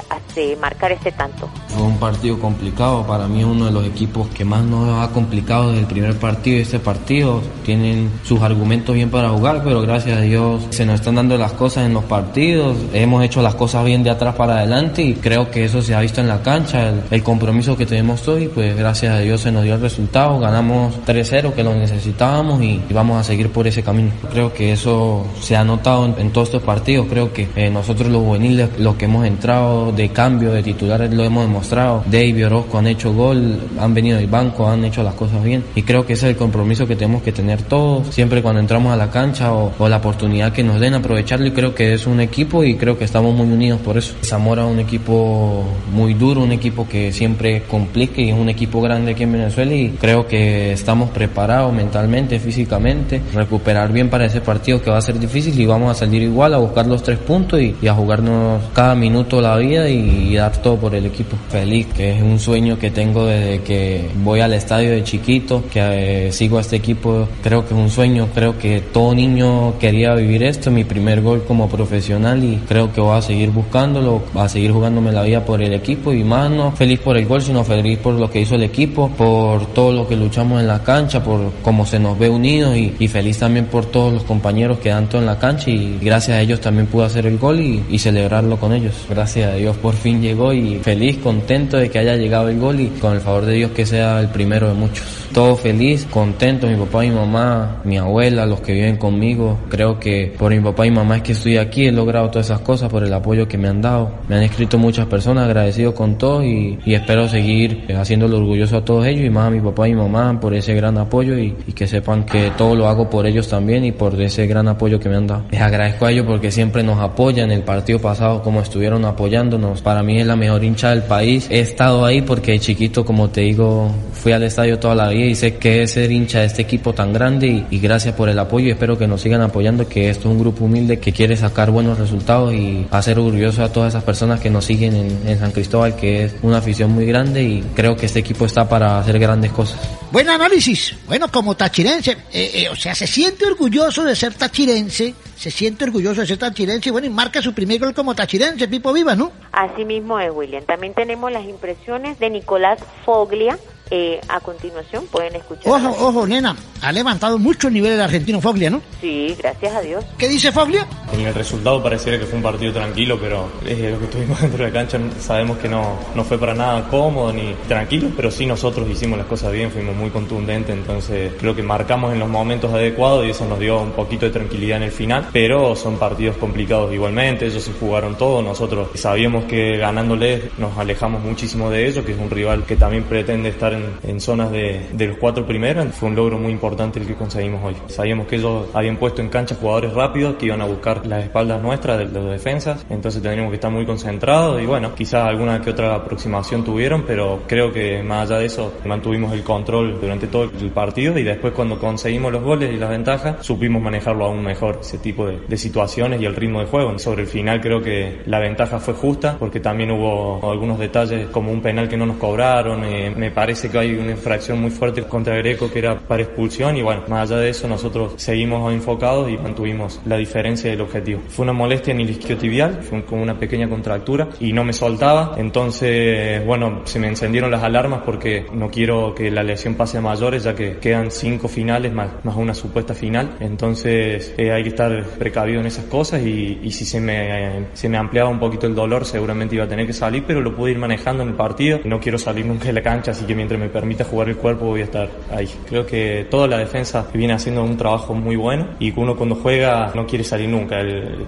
marcar este tanto. Fue un partido complicado, para mí uno de los equipos que más nos ha complicado desde el primer partido y este partido. Tienen sus argumentos bien para jugar, pero gracias a Dios se nos están dando las cosas en los partidos. Hemos hecho las cosas bien de atrás para adelante y creo que eso se ha visto en la cancha. El, compromiso que tenemos hoy, pues gracias a Dios se nos dio el resultado. Ganamos 3-0 que lo necesitábamos y, vamos a seguir por ese camino. Creo que eso se ha notado en, todos estos partidos. Creo que eh, nosotros los juveniles, los que hemos entrado, de cambio de titulares, lo hemos demostrado. Dave y Orozco han hecho gol, han venido del banco, han hecho las cosas bien. Y creo que ese es el compromiso que tenemos que tener todos, siempre cuando entramos a la cancha o, la oportunidad que nos den, aprovecharlo. Y creo que es un equipo y creo que estamos muy unidos por eso. Zamora es un equipo muy duro, un equipo que siempre complique y es un equipo grande aquí en Venezuela y creo que estamos preparados mentalmente, físicamente, recuperar bien para ese partido que va a ser difícil y vamos a salir igual a buscar los tres puntos y, y a jugarnos cada minuto la vida y, dar todo por el equipo. Feliz, que es un sueño que tengo desde que voy al estadio de chiquito, que eh, sigo a este equipo. Creo que es un sueño, creo que todo niño quería vivir esto, mi primer gol como profesional y creo que voy a seguir buscándolo, voy a seguir jugándome la vida por el equipo y más no feliz por el gol, sino feliz por lo que hizo el equipo, por todo lo que luchamos en la cancha, por cómo se nos ve unidos y, feliz también por todos los compañeros que dan todo en la cancha y gracias a ellos también pude hacer el gol y, y celebrarlo con ellos. Gracias a Dios por fin llegó y feliz, contento de que haya llegado el gol y con el favor de Dios que sea el primero de muchos. Todo feliz, contento, mi papá y mi mamá, mi abuela, los que viven conmigo. Creo que por mi papá y mamá es que estoy aquí, he logrado todas esas cosas por el apoyo que me han dado. Me han escrito muchas personas, agradecido con todo y, espero seguir haciéndolo orgulloso a todos ellos y más a mi papá y mamá por ese gran apoyo y, que sepan que todo lo hago por ellos también y por ese gran apoyo que me han dado. Les agradezco a ellos porque siempre nos apoyan. El partido pasado como estuvieron apoyando apoyándonos. Para mí es la mejor hincha del país. He estado ahí porque de chiquito, como te digo, fui al estadio toda la vida y sé que es ser hincha de este equipo tan grande y, gracias por el apoyo y espero que nos sigan apoyando, que esto es un grupo humilde que quiere sacar buenos resultados y hacer orgulloso a todas esas personas que nos siguen en, en San Cristóbal, que es una afición muy grande y creo que este equipo está para hacer grandes cosas. Buen análisis. Bueno, como tachirense, eh, eh, o sea, se siente orgulloso de ser tachirense, se siente orgulloso de ser tachirense y bueno, y marca su primer gol como tachirense, Pipo Viva, ¿no? Así mismo es, William. También tenemos las impresiones de Nicolás Foglia, eh, a continuación pueden escuchar. Ojo, ojo, nena, ha levantado mucho el nivel del argentino Foglia, ¿no? Sí, gracias a Dios. ¿Qué dice Foglia? En el resultado pareciera que fue un partido tranquilo, pero eh, lo que tuvimos dentro de la cancha sabemos que no, no fue para nada cómodo ni tranquilo, pero sí nosotros hicimos las cosas bien, fuimos muy contundentes, entonces creo que marcamos en los momentos adecuados y eso nos dio un poquito de tranquilidad en el final, pero son partidos complicados igualmente, ellos se jugaron todo, nosotros sabíamos que ganándoles nos alejamos muchísimo de ellos, que es un rival que también pretende estar en, zonas de, los cuatro primeros. Fue un logro muy importante el que conseguimos hoy. Sabíamos que ellos habían puesto en cancha jugadores rápidos que iban a buscar las espaldas nuestras de, los defensas, entonces teníamos que estar muy concentrados y bueno, quizás alguna que otra aproximación tuvieron, pero creo que más allá de eso mantuvimos el control durante todo el partido y después cuando conseguimos los goles y las ventajas supimos manejarlo aún mejor, ese tipo de, situaciones y el ritmo de juego. Sobre el final creo que la ventaja fue justa porque también hubo algunos detalles como un penal que no nos cobraron, eh, me parece que hay una infracción muy fuerte contra Greco que era para expulsión y bueno, más allá de eso nosotros seguimos enfocados y mantuvimos la diferencia del objetivo. Fue una molestia en el isquiotibial, fue como una pequeña contractura y no me soltaba, entonces bueno, se me encendieron las alarmas porque no quiero que la lesión pase a mayores ya que quedan cinco finales más, más una supuesta final, entonces eh, hay que estar precavido en esas cosas y, y si se me, se me ampliaba un poquito el dolor seguramente iba a tener que salir, pero lo pude ir manejando en el partido, no quiero salir nunca de la cancha, así que mientras me permita jugar el cuerpo voy a estar ahí. Creo que toda la defensa viene haciendo un trabajo muy bueno y uno cuando juega no quiere salir nunca.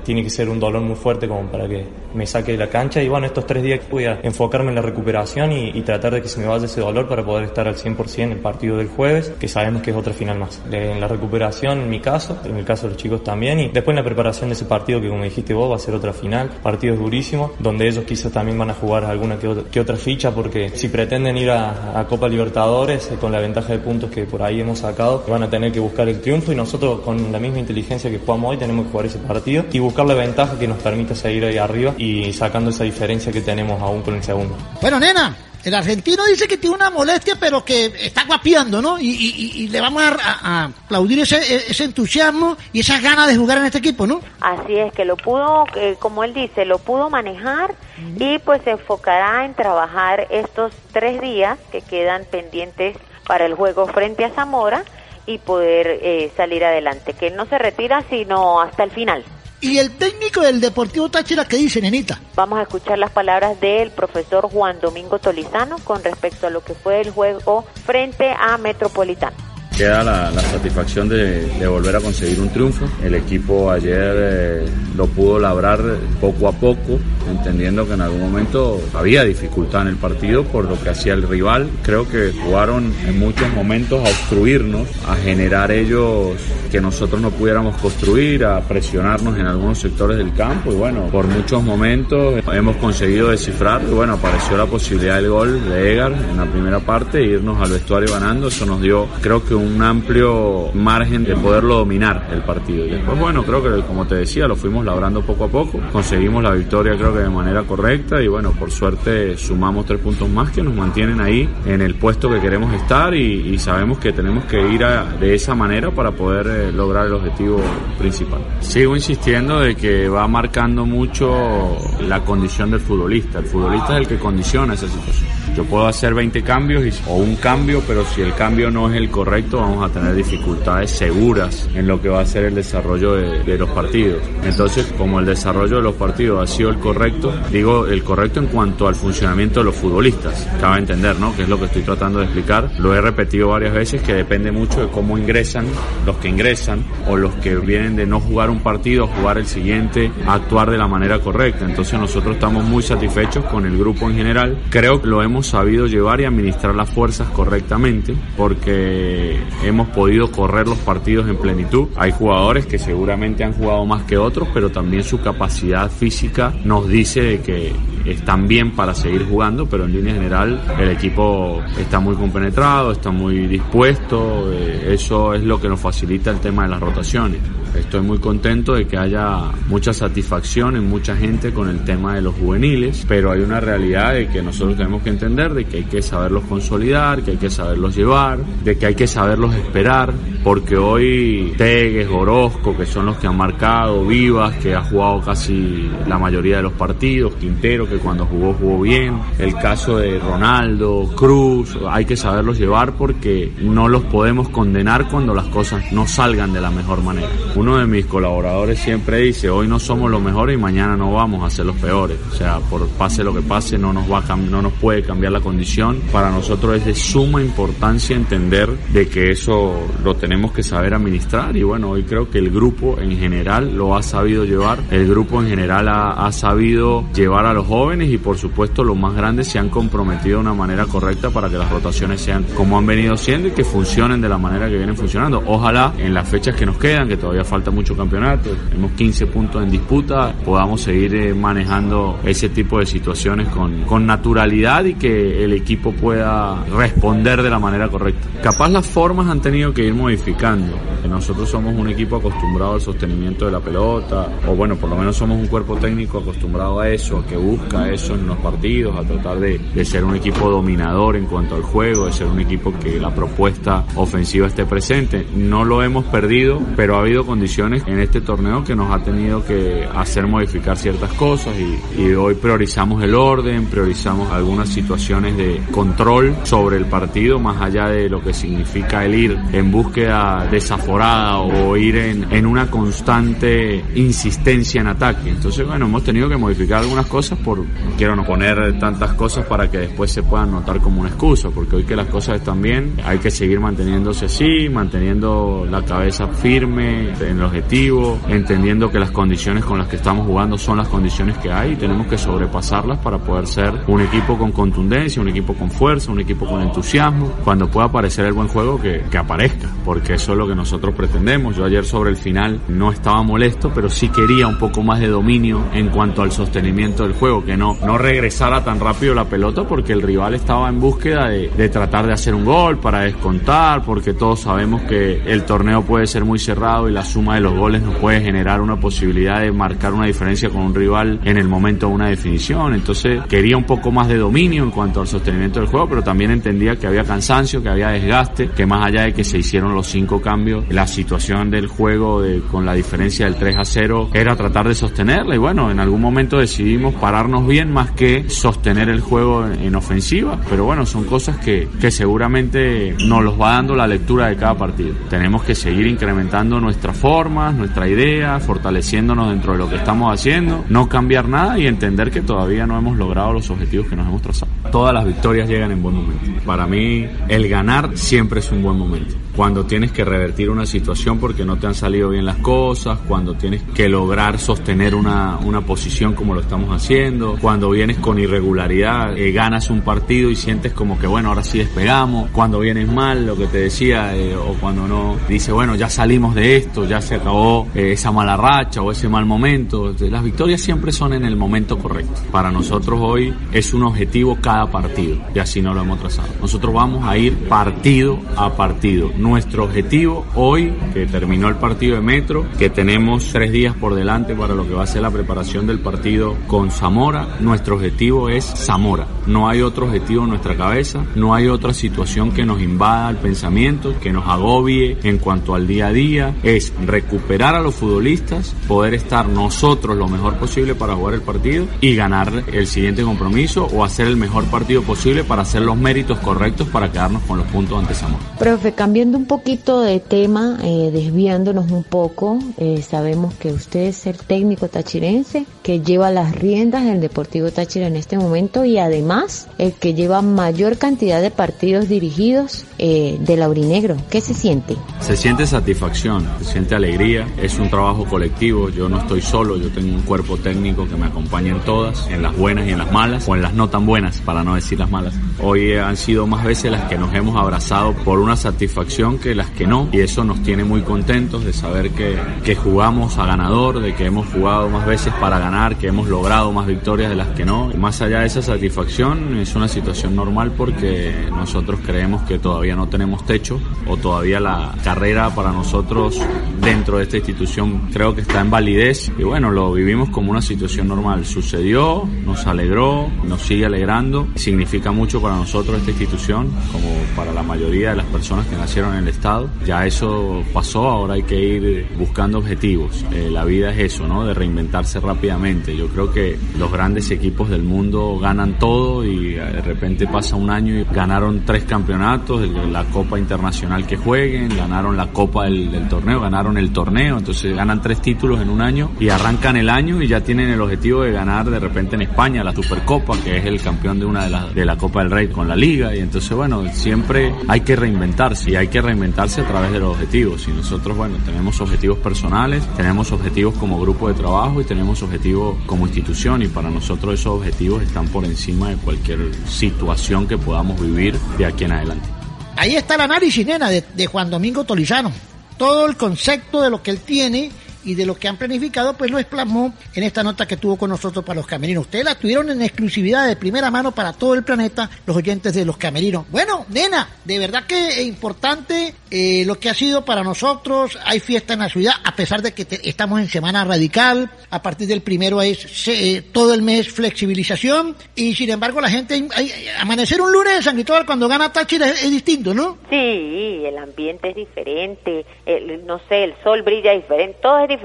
tiene que ser un dolor muy fuerte como para que me saque de la cancha y bueno, estos tres días voy a enfocarme en la recuperación y, tratar de que se me vaya ese dolor para poder estar al 100% en el partido del jueves, que sabemos que es otra final más. En la recuperación, en mi caso, en el caso de los chicos también, y después en la preparación de ese partido que como dijiste vos va a ser otra final, partidos durísimos, donde ellos quizás también van a jugar alguna que otra, ficha, porque si pretenden ir a, a Copa Libertadores, eh, con la ventaja de puntos que por ahí hemos sacado, van a tener que buscar el triunfo y nosotros con la misma inteligencia que jugamos hoy tenemos que jugar ese partido y buscar la ventaja que nos permita seguir ahí arriba y sacando esa diferencia que tenemos aún con el segundo. Bueno, nena, el argentino dice que tiene una molestia, pero que está guapiando, ¿no? Y, le vamos a, aplaudir ese, ese, entusiasmo y esas ganas de jugar en este equipo, ¿no? Así es, que lo pudo, como él dice, lo pudo manejar y pues se enfocará en trabajar estos tres días que quedan pendientes para el juego frente a Zamora y poder eh, salir adelante. Que él no se retira sino hasta el final. ¿Y el técnico del Deportivo Táchira qué dice, nenita? Vamos a escuchar las palabras del profesor Juan Domingo Tolizano con respecto a lo que fue el juego frente a Metropolitano queda la, satisfacción de, volver a conseguir un triunfo. El equipo ayer eh, lo pudo labrar poco a poco, entendiendo que en algún momento había dificultad en el partido por lo que hacía el rival. Creo que jugaron en muchos momentos a obstruirnos, a generar ellos que nosotros no pudiéramos construir, a presionarnos en algunos sectores del campo y bueno, por muchos momentos hemos conseguido descifrar y bueno, apareció la posibilidad del gol de Egar en la primera parte irnos al vestuario ganando, eso nos dio creo que un un amplio margen de poderlo dominar el partido. Y después, bueno, creo que como te decía, lo fuimos labrando poco a poco, conseguimos la victoria creo que de manera correcta y bueno, por suerte sumamos tres puntos más que nos mantienen ahí en el puesto que queremos estar y, sabemos que tenemos que ir de esa manera para poder eh, lograr el objetivo principal. Sigo insistiendo de que va marcando mucho la condición del futbolista, el futbolista es el que condiciona esa situación. Yo puedo hacer 20 cambios o un cambio, pero si el cambio no es el correcto, vamos a tener dificultades seguras en lo que va a ser el desarrollo de, los partidos. Entonces, como el desarrollo de los partidos ha sido el correcto, digo el correcto en cuanto al funcionamiento de los futbolistas. Cabe entender, ¿no? Que es lo que estoy tratando de explicar. Lo he repetido varias veces que depende mucho de cómo ingresan los que ingresan o los que vienen de no jugar un partido, jugar el siguiente, actuar de la manera correcta. Entonces nosotros estamos muy satisfechos con el grupo en general. Creo que lo hemos sabido llevar y administrar las fuerzas correctamente porque hemos podido correr los partidos en plenitud. Hay jugadores que seguramente han jugado más que otros, pero también su capacidad física nos dice que están bien para seguir jugando, pero en línea general el equipo está muy compenetrado, está muy dispuesto, eh, eso es lo que nos facilita el tema de las rotaciones. Estoy muy contento de que haya mucha satisfacción en mucha gente con el tema de los juveniles, pero hay una realidad de que nosotros tenemos que entender de que hay que saberlos consolidar, que hay que saberlos llevar, de que hay que saberlos esperar, porque hoy Tegues, Orozco, que son los que han marcado, Vivas, que ha jugado casi la mayoría de los partidos, Quintero, que cuando jugó jugó bien, el caso de Ronaldo, Cruz, hay que saberlos llevar porque no los podemos condenar cuando las cosas no salgan de la mejor manera. De mis colaboradores siempre dice, hoy no somos los mejores y mañana no vamos a ser los peores. O sea, por pase lo que pase, no nos, va a no nos puede cambiar la condición. Para nosotros es de suma importancia entender de que eso lo tenemos que saber administrar y bueno, hoy creo que el grupo en general lo ha sabido llevar. El grupo en general ha, ha sabido llevar a los jóvenes y por supuesto los más grandes se han comprometido de una manera correcta para que las rotaciones sean como han venido siendo y que funcionen de la manera que vienen funcionando. Ojalá en las fechas que nos quedan, que todavía falta mucho campeonato, tenemos 15 puntos en disputa, podamos seguir eh, manejando ese tipo de situaciones con, con naturalidad y que el equipo pueda responder de la manera correcta. Capaz las formas han tenido que ir modificando. Nosotros somos un equipo acostumbrado al sostenimiento de la pelota, o bueno, por lo menos somos un cuerpo técnico acostumbrado a eso, a que busca eso en los partidos, a tratar de, de ser un equipo dominador en cuanto al juego, de ser un equipo que la propuesta ofensiva esté presente. No lo hemos perdido, pero ha habido condiciones en este torneo que nos ha tenido que hacer modificar ciertas cosas y, y hoy priorizamos el orden, priorizamos algunas situaciones de control sobre el partido, más allá de lo que significa el ir en búsqueda desaforada o ir en, en una constante insistencia en ataque. Entonces, bueno, hemos tenido que modificar algunas cosas por, quiero no poner tantas cosas para que después se puedan notar como una excusa, porque hoy que las cosas están bien, hay que seguir manteniéndose así, manteniendo la cabeza firme en el objetivo, entendiendo que las condiciones con las que estamos jugando son las condiciones que hay y tenemos que sobrepasarlas para poder ser un equipo con contundencia, un equipo con fuerza, un equipo con entusiasmo, cuando pueda aparecer el buen juego que, que aparezca, porque eso es lo que nosotros pretendemos. Yo ayer sobre el final no estaba molesto, pero sí quería un poco más de dominio en cuanto al sostenimiento del juego, que no, no regresara tan rápido la pelota porque el rival estaba en búsqueda de, de tratar de hacer un gol para descontar, porque todos sabemos que el torneo puede ser muy cerrado y la suma de los goles nos puede generar una posibilidad de marcar una diferencia con un rival en el momento de una definición. Entonces quería un poco más de dominio en cuanto al sostenimiento del juego, pero también entendía que había cansancio, que había desgaste, que más allá de que se hicieron los cinco cambios, la situación del juego de, con la diferencia del 3 a 0 era tratar de sostenerla y bueno, en algún momento decidimos pararnos bien más que sostener el juego en, en ofensiva, pero bueno, son cosas que, que seguramente nos los va dando la lectura de cada partido. Tenemos que seguir incrementando nuestras formas, nuestra idea, fortaleciéndonos dentro de lo que estamos haciendo, no cambiar nada y entender que todavía no hemos logrado los objetivos que nos hemos trazado. Todas las victorias llegan en buen momento. Para mí, el ganar siempre es un buen momento. Cuando tienes que revertir una situación porque no te han salido bien las cosas, cuando tienes que lograr sostener una, una posición como lo estamos haciendo, cuando vienes con irregularidad, eh, ganas un partido y sientes como que bueno, ahora sí despegamos, cuando vienes mal, lo que te decía, eh, o cuando no, dice bueno, ya salimos de esto, ya se acabó eh, esa mala racha o ese mal momento. Las victorias siempre son en el momento correcto. Para nosotros hoy es un objetivo cada partido y así no lo hemos trazado. Nosotros vamos a ir partido a partido. Nuestro objetivo hoy, que terminó el partido de Metro, que tenemos tres días por delante para lo que va a ser la preparación del partido con Zamora, nuestro objetivo es Zamora. No hay otro objetivo en nuestra cabeza, no hay otra situación que nos invada el pensamiento, que nos agobie en cuanto al día a día. Es recuperar a los futbolistas, poder estar nosotros lo mejor posible para jugar el partido y ganar el siguiente compromiso o hacer el mejor partido posible para hacer los méritos correctos para quedarnos con los puntos ante Zamora. Profe, cambiando un poquito de tema, eh, desviándonos un poco, eh, sabemos que usted es el técnico tachirense que lleva las riendas del Deportivo Táchira en este momento y además el que lleva mayor cantidad de partidos dirigidos eh, del Aurinegro. ¿Qué se siente? Se siente satisfacción, se siente alegría, es un trabajo colectivo, yo no estoy solo, yo tengo un cuerpo técnico que me acompaña en todas, en las buenas y en las malas, o en las no tan buenas, para no decir las malas. Hoy han sido más veces las que nos hemos abrazado por una satisfacción que las que no, y eso nos tiene muy contentos de saber que, que jugamos a ganador, de que hemos jugado más veces para ganar, que hemos logrado más victorias de las que no. Y más allá de esa satisfacción, es una situación normal porque nosotros creemos que todavía no tenemos techo o todavía la carrera para nosotros dentro de esta institución creo que está en validez y bueno, lo vivimos como una situación normal. Sucedió, nos alegró, nos sigue alegrando, significa mucho para nosotros esta institución como para la mayoría de las personas que nacieron en el Estado. Ya eso pasó, ahora hay que ir buscando objetivos. Eh, la vida es eso, ¿no? De reinventarse rápidamente. Yo creo que los grandes equipos del mundo ganan todo y de repente pasa un año y ganaron tres campeonatos, la Copa Internacional que jueguen, ganaron la Copa del, del torneo, ganaron el torneo, entonces ganan tres títulos en un año y arrancan el año y ya tienen el objetivo de ganar de repente en España la Supercopa, que es el campeón de una de las de la Copa del Rey con la Liga y entonces bueno, siempre hay que reinventarse y hay que reinventarse a través de los objetivos y nosotros bueno, tenemos objetivos personales, tenemos objetivos como grupo de trabajo y tenemos objetivos como institución y para nosotros esos objetivos están por encima de cualquier situación que podamos vivir de aquí en adelante. Ahí está el análisis, nena, de, Juan Domingo Tolizano. Todo el concepto de lo que él tiene y de lo que han planificado, pues lo explasmó en esta nota que tuvo con nosotros para los camerinos. Ustedes la tuvieron en exclusividad de primera mano para todo el planeta, los oyentes de los camerinos. Bueno, nena, de verdad que es importante eh, lo que ha sido para nosotros. Hay fiesta en la ciudad, a pesar de que te- estamos en semana radical. A partir del primero es eh, todo el mes flexibilización. Y sin embargo, la gente, hay- amanecer un lunes en San Cristóbal cuando gana Táchira es, es distinto, ¿no? Sí, el ambiente es diferente, el- no sé, el sol brilla diferente, todo es diferente.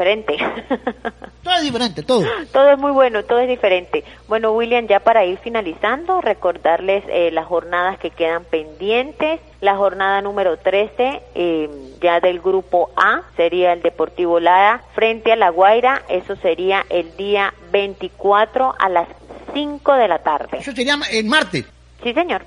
Todo es diferente, todo. Todo es muy bueno, todo es diferente. Bueno, William, ya para ir finalizando, recordarles eh, las jornadas que quedan pendientes. La jornada número 13, eh, ya del grupo A, sería el Deportivo Lara frente a La Guaira. Eso sería el día 24 a las 5 de la tarde. Eso sería el martes. Sí, señor.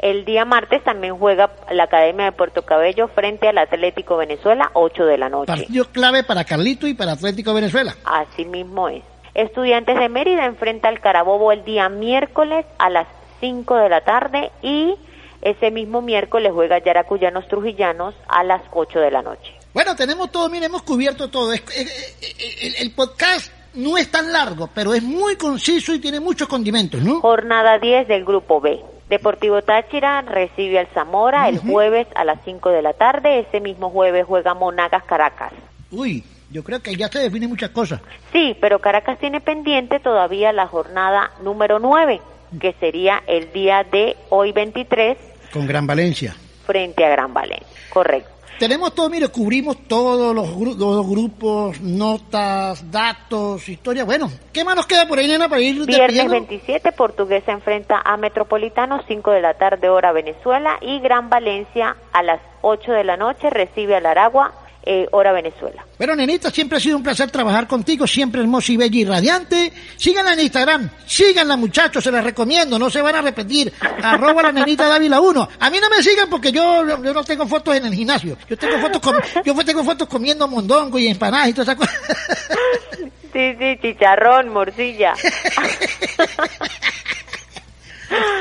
El día martes también juega la Academia de Puerto Cabello frente al Atlético Venezuela, 8 de la noche. Partido clave para Carlito y para Atlético Venezuela. Así mismo es. Estudiantes de Mérida enfrenta al Carabobo el día miércoles a las 5 de la tarde y ese mismo miércoles juega Yaracuyanos Trujillanos a las 8 de la noche. Bueno, tenemos todo, mire, hemos cubierto todo. Es- es- es- el, el podcast no es tan largo, pero es muy conciso y tiene muchos condimentos, ¿no? Jornada 10 del grupo B. Deportivo Táchira recibe al Zamora el jueves a las 5 de la tarde. Ese mismo jueves juega Monagas Caracas. Uy, yo creo que ya se definen muchas cosas. Sí, pero Caracas tiene pendiente todavía la jornada número 9, que sería el día de hoy 23 Con Gran Valencia. frente a Gran Valencia. Correcto. Tenemos todo, mire, cubrimos todos los, gru- los grupos, notas, datos, historia. Bueno, ¿qué más nos queda por ahí, nena, para ir Viernes despidiendo? 27, Portuguesa enfrenta a Metropolitano, 5 de la tarde, hora Venezuela, y Gran Valencia a las 8 de la noche recibe al Aragua, eh, hora Venezuela. Bueno, nenita, siempre ha sido un placer trabajar contigo, siempre hermosa y bella y radiante. Síganla en Instagram, síganla muchachos, se las recomiendo, no se van a arrepentir. Arroba la nenita Dávila 1. A mí no me sigan porque yo, yo no tengo fotos en el gimnasio. Yo tengo fotos, com- yo tengo fotos comiendo mondongo y empanadas y todas esas cosas. Sí, sí, chicharrón, morcilla.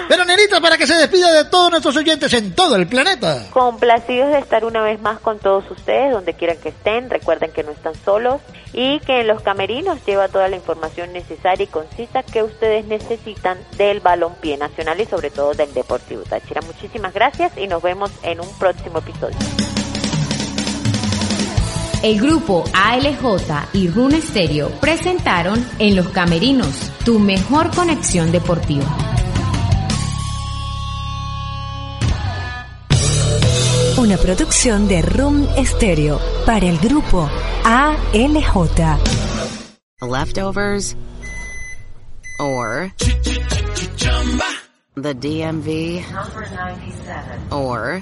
Pero nenita, para que se despida de todos nuestros oyentes en todo el planeta. Complacidos de estar una vez más con todos ustedes, donde quieran que estén. Recuerden que no están solos y que en los camerinos lleva toda la información necesaria y concisa que ustedes necesitan del balompié nacional y sobre todo del Deportivo Táchira. Muchísimas gracias y nos vemos en un próximo episodio. El grupo ALJ y Rune Stereo presentaron En los Camerinos, tu mejor conexión deportiva. Una producción de Room Stereo para el grupo ALJ. Leftovers or the DMV, Number 97. or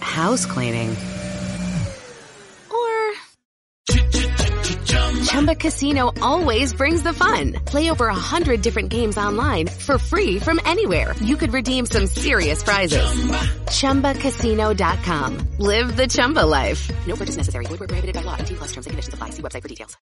house cleaning, Chumba Casino always brings the fun. Play over a hundred different games online for free from anywhere. You could redeem some serious prizes. ChumbaCasino.com. Live the Chumba life. No purchase necessary. Void where prohibited by law. T plus terms and conditions apply. See website for details.